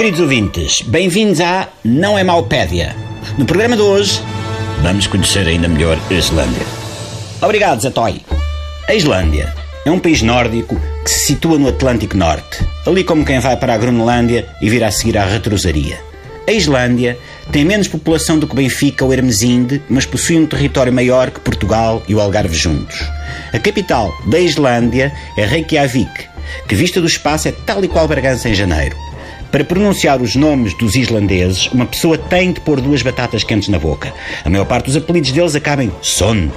Queridos ouvintes, bem-vindos à Não é Maupédia. No programa de hoje, vamos conhecer ainda melhor a Islândia. Obrigado, Zatoy. A Islândia é um país nórdico que se situa no Atlântico Norte, ali como quem vai para a Groenlândia e vir a seguir à retrosaria. A Islândia tem menos população do que Benfica ou Hermesinde, mas possui um território maior que Portugal e o Algarve juntos. A capital da Islândia é Reykjavik, que vista do espaço é tal e qual Bragança em janeiro. Para pronunciar os nomes dos islandeses, uma pessoa tem de pôr duas batatas quentes na boca. A maior parte dos apelidos deles acabam em Son.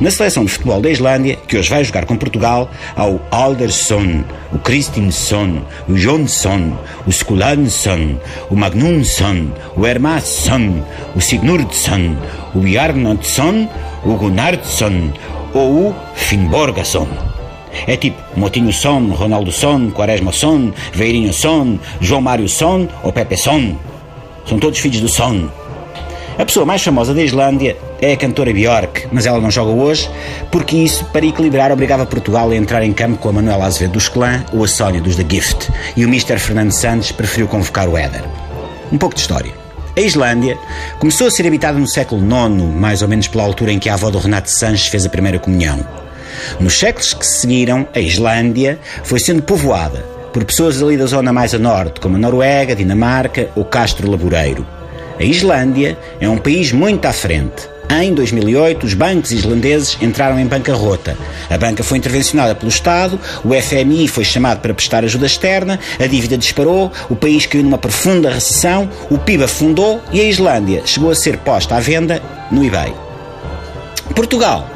Na seleção de futebol da Islândia, que hoje vai jogar com Portugal, há o Aldersson, o Kristinsson, o Jonsson, o Skulansson, o Magnusson, o Hermansson, o Sigurdsson, o Bjarnason, o Gunnarsson ou o Finnborgason. É tipo Motinho Son, Ronaldo Son, Quaresma Son, Veirinho Son, João Mário Son ou Pepe Son. São todos filhos do Son. A pessoa mais famosa da Islândia é a cantora Björk, mas ela não joga hoje porque isso, para equilibrar, obrigava Portugal a entrar em campo com a Manuela Azevedo dos Clã ou a Sónia dos The Gift. E o Mr. Fernando Santos preferiu convocar o Éder. Um pouco de história. A Islândia começou a ser habitada no século IX, mais ou menos pela altura em que a avó do Renato Sanches fez a primeira comunhão. Nos séculos que seguiram, a Islândia foi sendo povoada por pessoas ali da zona mais a norte, como a Noruega, Dinamarca ou Castro Laboreiro. A Islândia é um país muito à frente. Em 2008, os bancos islandeses entraram em bancarrota. A banca foi intervencionada pelo Estado, o FMI foi chamado para prestar ajuda externa, a dívida disparou, o país caiu numa profunda recessão, o PIB afundou e a Islândia chegou a ser posta à venda no eBay. Portugal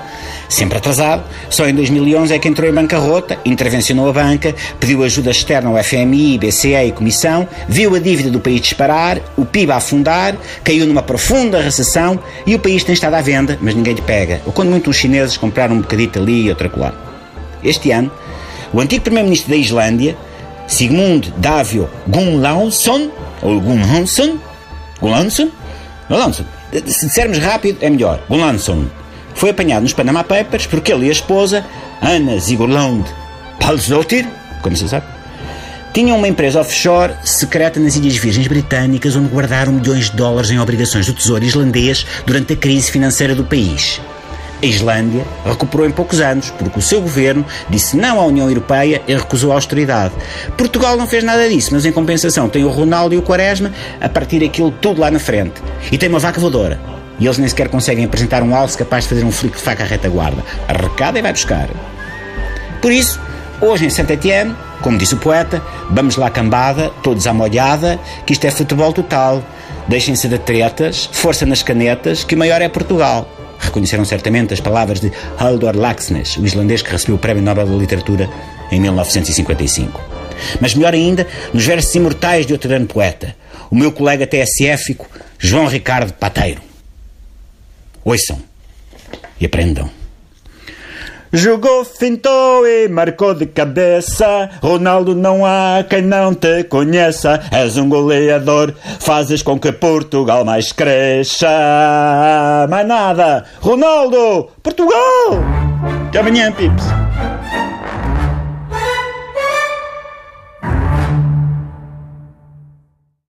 sempre atrasado. Só em 2011 é que entrou em bancarrota, intervencionou a banca, pediu ajuda externa ao FMI, BCE e Comissão, viu a dívida do país disparar, o PIB a afundar, caiu numa profunda recessão e o país tem estado à venda, mas ninguém lhe pega. Ou quando muitos chineses compraram um bocadito ali e outra colar. Este ano, o antigo primeiro-ministro da Islândia, Sigmund Davio Gunnlaugsson, ou Gunnlaugsson, Gunnlaugsson, Gunnlaugsson, se dissermos rápido é melhor, Gunnlaugsson, foi apanhado nos Panama Papers porque ele e a esposa, Ana Zigurlund Palsdottir, como se sabe, tinham uma empresa offshore secreta nas Ilhas Virgens Britânicas onde guardaram milhões de dólares em obrigações do Tesouro islandês durante a crise financeira do país. A Islândia recuperou em poucos anos, porque o seu governo disse não à União Europeia e recusou a austeridade. Portugal não fez nada disso, mas em compensação tem o Ronaldo e o Quaresma a partir daquilo tudo lá na frente. E tem uma vaca voadora e eles nem sequer conseguem apresentar um alce capaz de fazer um flick de faca à retaguarda. Arrecada e vai buscar. Por isso, hoje em Santa Etienne, como disse o poeta, vamos lá cambada, todos à molhada, que isto é futebol total. Deixem-se de tretas, força nas canetas, que maior é Portugal. Reconheceram certamente as palavras de Halldor Laxness, o islandês que recebeu o Prémio Nobel da Literatura em 1955. Mas melhor ainda, nos versos imortais de outro grande poeta, o meu colega TSFico, João Ricardo Pateiro. Ouçam e aprendam. Jogou, fintou e marcou de cabeça. Ronaldo, não há quem não te conheça. És um goleador, fazes com que Portugal mais cresça. Mais nada. Ronaldo, Portugal! Até amanhã, Pips.